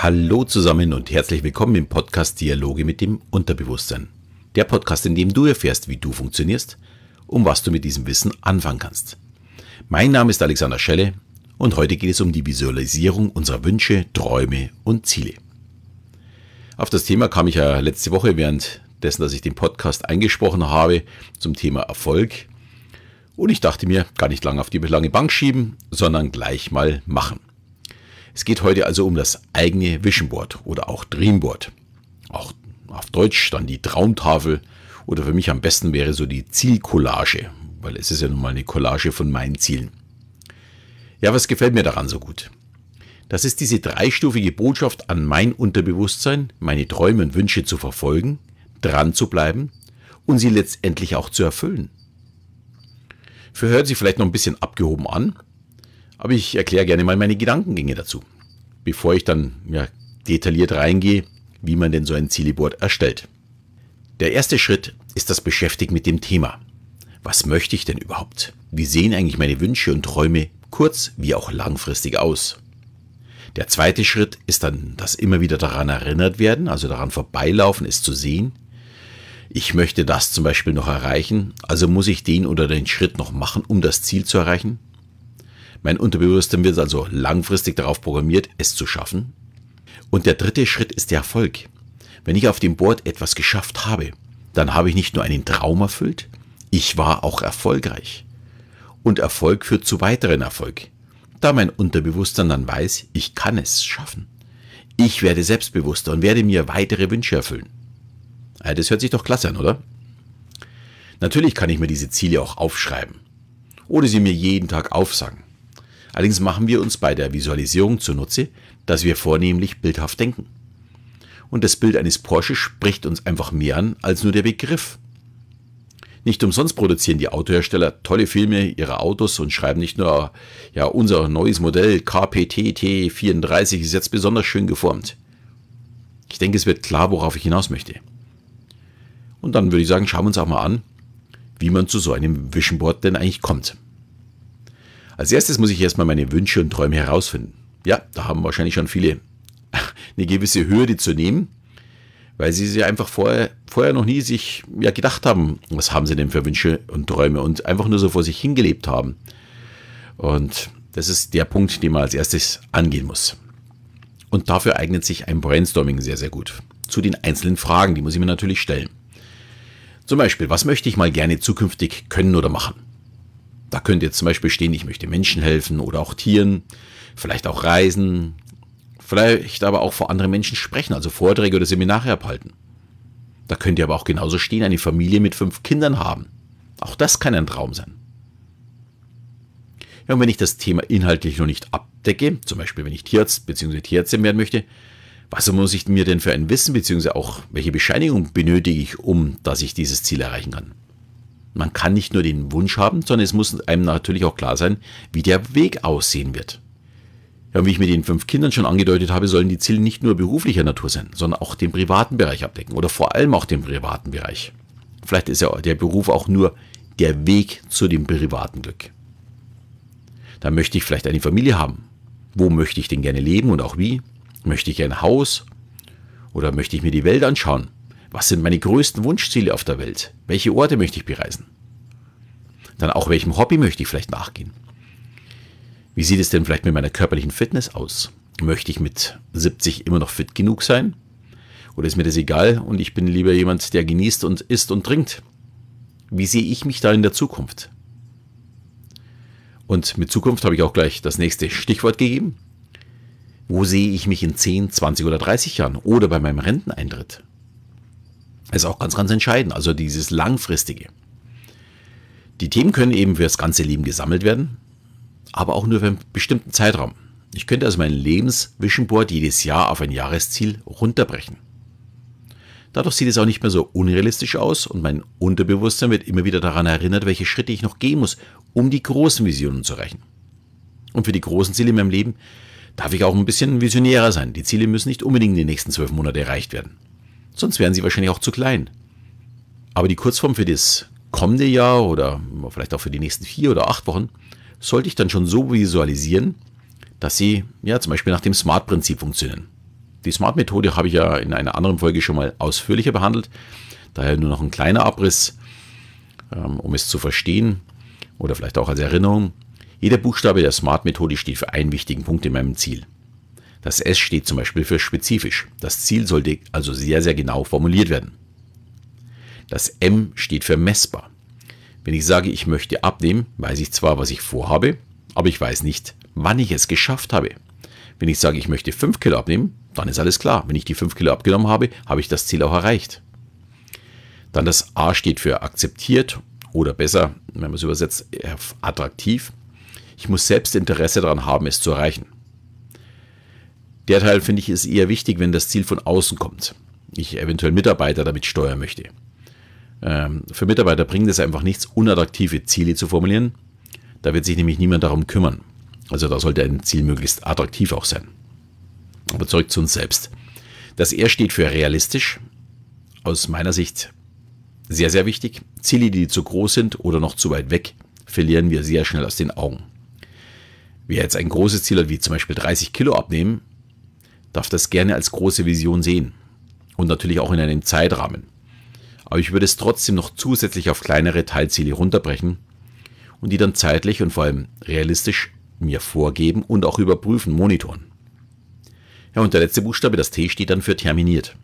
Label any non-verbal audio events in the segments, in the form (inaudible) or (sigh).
Hallo zusammen und herzlich willkommen im Podcast Dialoge mit dem Unterbewusstsein. Der Podcast, in dem du erfährst, wie du funktionierst und was du mit diesem Wissen anfangen kannst. Mein Name ist Alexander Schelle und heute geht es um die Visualisierung unserer Wünsche, Träume und Ziele. Auf das Thema kam ich ja letzte Woche während dessen, dass ich den Podcast eingesprochen habe zum Thema Erfolg. Und ich dachte mir, gar nicht lange auf die lange Bank schieben, sondern gleich mal machen. Es geht heute also um das eigene Vision Board oder auch Dreamboard. Auch auf Deutsch dann die Traumtafel oder für mich am besten wäre so die Zielcollage, weil es ist ja nun mal eine Collage von meinen Zielen. Ja, was gefällt mir daran so gut? Das ist diese dreistufige Botschaft an mein Unterbewusstsein, meine Träume und Wünsche zu verfolgen, dran zu bleiben und sie letztendlich auch zu erfüllen. Für hört sich vielleicht noch ein bisschen abgehoben an, aber ich erkläre gerne mal meine Gedankengänge dazu, bevor ich dann ja, detailliert reingehe, wie man denn so ein Zieleboard erstellt. Der erste Schritt ist das Beschäftigen mit dem Thema. Was möchte ich denn überhaupt? Wie sehen eigentlich meine Wünsche und Träume kurz- wie auch langfristig aus? Der zweite Schritt ist dann das immer wieder daran erinnert werden, also daran vorbeilaufen, es zu sehen. Ich möchte das zum Beispiel noch erreichen, also muss ich den oder den Schritt noch machen, um das Ziel zu erreichen. Mein Unterbewusstsein wird also langfristig darauf programmiert, es zu schaffen. Und der dritte Schritt ist der Erfolg. Wenn ich auf dem Board etwas geschafft habe, dann habe ich nicht nur einen Traum erfüllt, ich war auch erfolgreich. Und Erfolg führt zu weiteren Erfolg, da mein Unterbewusstsein dann weiß, ich kann es schaffen. Ich werde selbstbewusster und werde mir weitere Wünsche erfüllen. Das hört sich doch klasse an, oder? Natürlich kann ich mir diese Ziele auch aufschreiben oder sie mir jeden Tag aufsagen. Allerdings machen wir uns bei der Visualisierung zunutze, dass wir vornehmlich bildhaft denken. Und das Bild eines Porsche spricht uns einfach mehr an als nur der Begriff. Nicht umsonst produzieren die Autohersteller tolle Filme ihrer Autos und schreiben nicht nur, ja, unser neues Modell KPT T34 ist jetzt besonders schön geformt. Ich denke, es wird klar, worauf ich hinaus möchte. Und dann würde ich sagen, schauen wir uns auch mal an, wie man zu so einem Vision Board denn eigentlich kommt. Als erstes muss ich erstmal meine Wünsche und Träume herausfinden. Ja, da haben wahrscheinlich schon viele (laughs) eine gewisse Hürde zu nehmen, weil sie sie einfach vorher, vorher noch nie sich ja, gedacht haben, was haben sie denn für Wünsche und Träume und einfach nur so vor sich hingelebt haben. Und das ist der Punkt, den man als erstes angehen muss. Und dafür eignet sich ein Brainstorming sehr, sehr gut. Zu den einzelnen Fragen, die muss ich mir natürlich stellen. Zum Beispiel, was möchte ich mal gerne zukünftig können oder machen? Da könnte jetzt zum Beispiel stehen, ich möchte Menschen helfen oder auch Tieren, vielleicht auch reisen, vielleicht aber auch vor anderen Menschen sprechen, also Vorträge oder Seminare abhalten. Da könnte aber auch genauso stehen, eine Familie mit fünf Kindern haben. Auch das kann ein Traum sein. Ja, und wenn ich das Thema inhaltlich noch nicht abdecke, zum Beispiel wenn ich Tierarzt bzw. Tierärztin werden möchte, was muss ich mir denn für ein Wissen bzw. auch welche Bescheinigung benötige ich, um dass ich dieses Ziel erreichen kann? Man kann nicht nur den Wunsch haben, sondern es muss einem natürlich auch klar sein, wie der Weg aussehen wird. Ja, wie ich mit den fünf Kindern schon angedeutet habe, sollen die Ziele nicht nur beruflicher Natur sein, sondern auch den privaten Bereich abdecken oder vor allem auch den privaten Bereich. Vielleicht ist ja der Beruf auch nur der Weg zu dem privaten Glück. Da möchte ich vielleicht eine Familie haben. Wo möchte ich denn gerne leben und auch wie? Möchte ich ein Haus? Oder möchte ich mir die Welt anschauen? Was sind meine größten Wunschziele auf der Welt? Welche Orte möchte ich bereisen? Dann auch welchem Hobby möchte ich vielleicht nachgehen? Wie sieht es denn vielleicht mit meiner körperlichen Fitness aus? Möchte ich mit 70 immer noch fit genug sein? Oder ist mir das egal und ich bin lieber jemand, der genießt und isst und trinkt? Wie sehe ich mich da in der Zukunft? Und mit Zukunft habe ich auch gleich das nächste Stichwort gegeben. Wo sehe ich mich in 10, 20 oder 30 Jahren oder bei meinem Renteneintritt? Ist auch ganz, ganz entscheidend. Also dieses Langfristige. Die Themen können eben für das ganze Leben gesammelt werden, aber auch nur für einen bestimmten Zeitraum. Ich könnte also mein Lebens-Vision jedes Jahr auf ein Jahresziel runterbrechen. Dadurch sieht es auch nicht mehr so unrealistisch aus und mein Unterbewusstsein wird immer wieder daran erinnert, welche Schritte ich noch gehen muss, um die großen Visionen zu erreichen. Und für die großen Ziele in meinem Leben darf ich auch ein bisschen visionärer sein. Die Ziele müssen nicht unbedingt in den nächsten zwölf Monaten erreicht werden sonst wären sie wahrscheinlich auch zu klein. Aber die Kurzform für das kommende Jahr oder vielleicht auch für die nächsten vier oder acht Wochen sollte ich dann schon so visualisieren, dass sie ja zum Beispiel nach dem Smart-Prinzip funktionieren. Die Smart-Methode habe ich ja in einer anderen Folge schon mal ausführlicher behandelt. Daher nur noch ein kleiner Abriss, ähm, um es zu verstehen oder vielleicht auch als Erinnerung. Jeder Buchstabe der Smart-Methode steht für einen wichtigen Punkt in meinem Ziel. Das S steht zum Beispiel für spezifisch. Das Ziel sollte also sehr, sehr genau formuliert werden. Das M steht für messbar. Wenn ich sage, ich möchte abnehmen, weiß ich zwar, was ich vorhabe, aber ich weiß nicht, wann ich es geschafft habe. Wenn ich sage, ich möchte 5 Kilo abnehmen, dann ist alles klar. Wenn ich die 5 Kilo abgenommen habe, habe ich das Ziel auch erreicht. Dann das A steht für akzeptiert oder besser, wenn man es übersetzt, attraktiv. Ich muss selbst Interesse daran haben, es zu erreichen. Der Teil finde ich ist eher wichtig, wenn das Ziel von außen kommt. Ich eventuell Mitarbeiter damit steuern möchte. Ähm, für Mitarbeiter bringt es einfach nichts, unattraktive Ziele zu formulieren. Da wird sich nämlich niemand darum kümmern. Also da sollte ein Ziel möglichst attraktiv auch sein. Aber zurück zu uns selbst. Das R steht für realistisch. Aus meiner Sicht sehr, sehr wichtig. Ziele, die zu groß sind oder noch zu weit weg, verlieren wir sehr schnell aus den Augen. Wer jetzt ein großes Ziel hat, wie zum Beispiel 30 Kilo abnehmen, darf das gerne als große Vision sehen. Und natürlich auch in einem Zeitrahmen. Aber ich würde es trotzdem noch zusätzlich auf kleinere Teilziele runterbrechen und die dann zeitlich und vor allem realistisch mir vorgeben und auch überprüfen, monitoren. Ja, und der letzte Buchstabe, das T, steht dann für terminiert.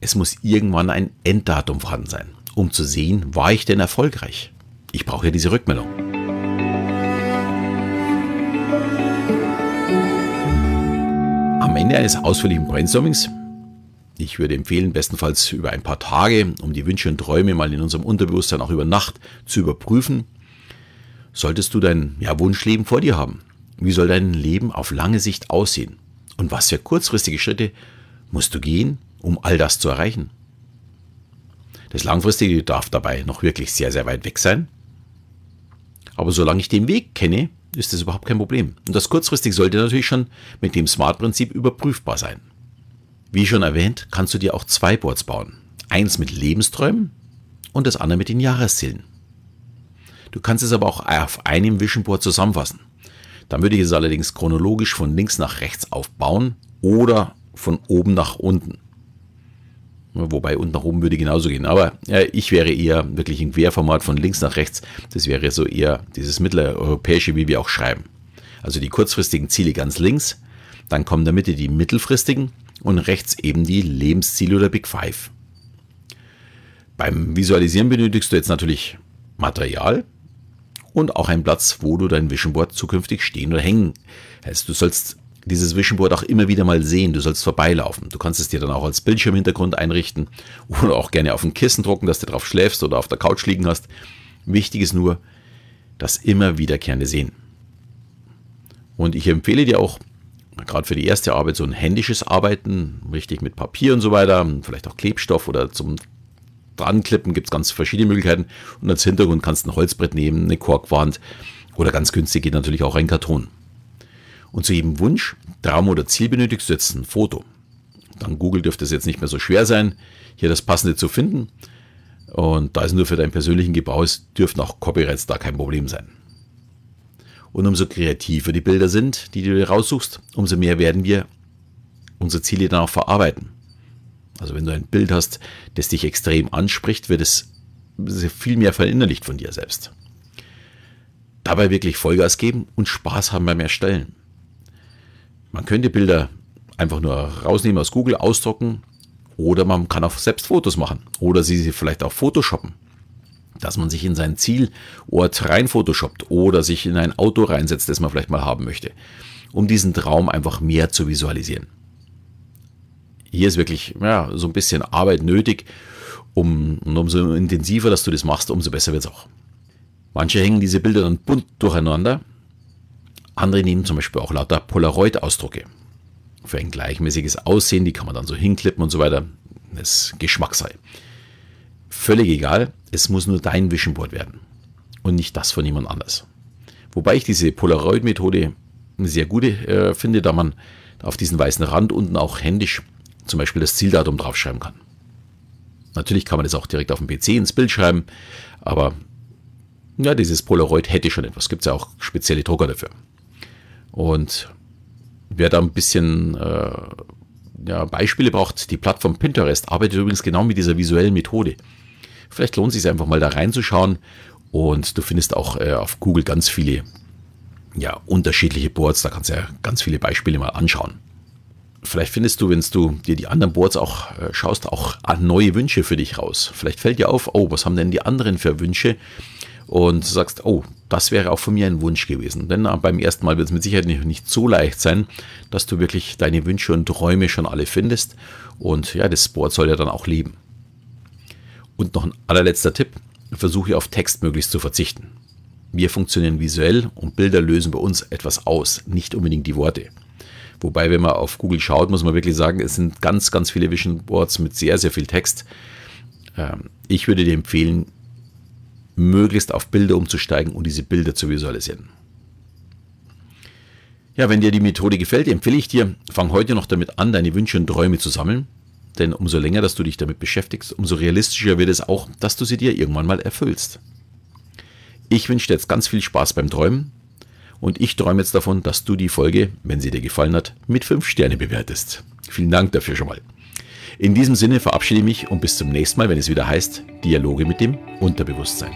Es muss irgendwann ein Enddatum vorhanden sein, um zu sehen, war ich denn erfolgreich? Ich brauche ja diese Rückmeldung. Am Ende eines ausführlichen Brainstormings ich würde empfehlen, bestenfalls über ein paar Tage, um die Wünsche und Träume mal in unserem Unterbewusstsein auch über Nacht zu überprüfen, solltest du dein ja, Wunschleben vor dir haben. Wie soll dein Leben auf lange Sicht aussehen? Und was für kurzfristige Schritte musst du gehen, um all das zu erreichen? Das Langfristige darf dabei noch wirklich sehr, sehr weit weg sein. Aber solange ich den Weg kenne, ist das überhaupt kein Problem. Und das kurzfristig sollte natürlich schon mit dem Smart-Prinzip überprüfbar sein. Wie schon erwähnt, kannst du dir auch zwei Boards bauen. Eins mit Lebensträumen und das andere mit den Jahreszielen. Du kannst es aber auch auf einem Vision Board zusammenfassen. Dann würde ich es allerdings chronologisch von links nach rechts aufbauen oder von oben nach unten. Wobei unten nach oben würde genauso gehen. Aber ja, ich wäre eher wirklich im Querformat von links nach rechts. Das wäre so eher dieses mitteleuropäische, wie wir auch schreiben. Also die kurzfristigen Ziele ganz links, dann kommen in der Mitte die mittelfristigen und rechts eben die Lebensziele oder Big Five. Beim Visualisieren benötigst du jetzt natürlich Material und auch einen Platz, wo du dein Vision Board zukünftig stehen oder hängen hältst. Du sollst dieses Vision Board auch immer wieder mal sehen. Du sollst vorbeilaufen. Du kannst es dir dann auch als Bildschirmhintergrund einrichten oder auch gerne auf ein Kissen drucken, dass du drauf schläfst oder auf der Couch liegen hast. Wichtig ist nur das immer wiederkehrende Sehen. Und ich empfehle dir auch, gerade für die erste Arbeit so ein händisches Arbeiten, richtig mit Papier und so weiter, vielleicht auch Klebstoff oder zum Dranklippen gibt es ganz verschiedene Möglichkeiten. Und als Hintergrund kannst du ein Holzbrett nehmen, eine Korkwand oder ganz günstig geht natürlich auch ein Karton. Und zu jedem Wunsch, Traum oder Ziel benötigst du jetzt ein Foto. Dann Google dürfte es jetzt nicht mehr so schwer sein, hier das passende zu finden. Und da es nur für deinen persönlichen Gebrauch ist, dürften auch Copyrights da kein Problem sein. Und umso kreativer die Bilder sind, die du dir raussuchst, umso mehr werden wir unsere Ziele dann auch verarbeiten. Also wenn du ein Bild hast, das dich extrem anspricht, wird es viel mehr verinnerlicht von dir selbst. Dabei wirklich Vollgas geben und Spaß haben beim Erstellen. Man könnte Bilder einfach nur rausnehmen aus Google, ausdrucken oder man kann auch selbst Fotos machen oder sie vielleicht auch photoshoppen dass man sich in sein Zielort rein photoshoppt oder sich in ein Auto reinsetzt, das man vielleicht mal haben möchte, um diesen Traum einfach mehr zu visualisieren. Hier ist wirklich ja, so ein bisschen Arbeit nötig, um, und umso intensiver, dass du das machst, umso besser wird es auch. Manche hängen diese Bilder dann bunt durcheinander, andere nehmen zum Beispiel auch lauter Polaroid-Ausdrucke. Für ein gleichmäßiges Aussehen, die kann man dann so hinklippen und so weiter. Das Geschmackssache. Völlig egal, es muss nur dein Vision Board werden und nicht das von jemand anders. Wobei ich diese Polaroid-Methode sehr gut äh, finde, da man auf diesen weißen Rand unten auch händisch zum Beispiel das Zieldatum draufschreiben kann. Natürlich kann man das auch direkt auf dem PC ins Bild schreiben, aber ja, dieses Polaroid hätte schon etwas. Gibt es ja auch spezielle Drucker dafür. Und wer da ein bisschen äh, ja, Beispiele braucht, die Plattform Pinterest arbeitet übrigens genau mit dieser visuellen Methode. Vielleicht lohnt es sich einfach mal da reinzuschauen und du findest auch äh, auf Google ganz viele ja, unterschiedliche Boards. Da kannst du ja ganz viele Beispiele mal anschauen. Vielleicht findest du, wenn du dir die anderen Boards auch äh, schaust, auch neue Wünsche für dich raus. Vielleicht fällt dir auf, oh, was haben denn die anderen für Wünsche? Und sagst, oh, das wäre auch von mir ein Wunsch gewesen. Denn äh, beim ersten Mal wird es mit Sicherheit nicht, nicht so leicht sein, dass du wirklich deine Wünsche und Träume schon alle findest. Und ja, das Board soll ja dann auch leben. Und noch ein allerletzter Tipp, versuche auf Text möglichst zu verzichten. Wir funktionieren visuell und Bilder lösen bei uns etwas aus, nicht unbedingt die Worte. Wobei, wenn man auf Google schaut, muss man wirklich sagen, es sind ganz, ganz viele Vision Boards mit sehr, sehr viel Text. Ähm, ich würde dir empfehlen, möglichst auf Bilder umzusteigen und diese Bilder zu visualisieren. Ja, wenn dir die Methode gefällt, empfehle ich dir, fang heute noch damit an, deine Wünsche und Träume zu sammeln. Denn umso länger, dass du dich damit beschäftigst, umso realistischer wird es auch, dass du sie dir irgendwann mal erfüllst. Ich wünsche dir jetzt ganz viel Spaß beim Träumen und ich träume jetzt davon, dass du die Folge, wenn sie dir gefallen hat, mit 5 Sterne bewertest. Vielen Dank dafür schon mal. In diesem Sinne verabschiede ich mich und bis zum nächsten Mal, wenn es wieder heißt Dialoge mit dem Unterbewusstsein.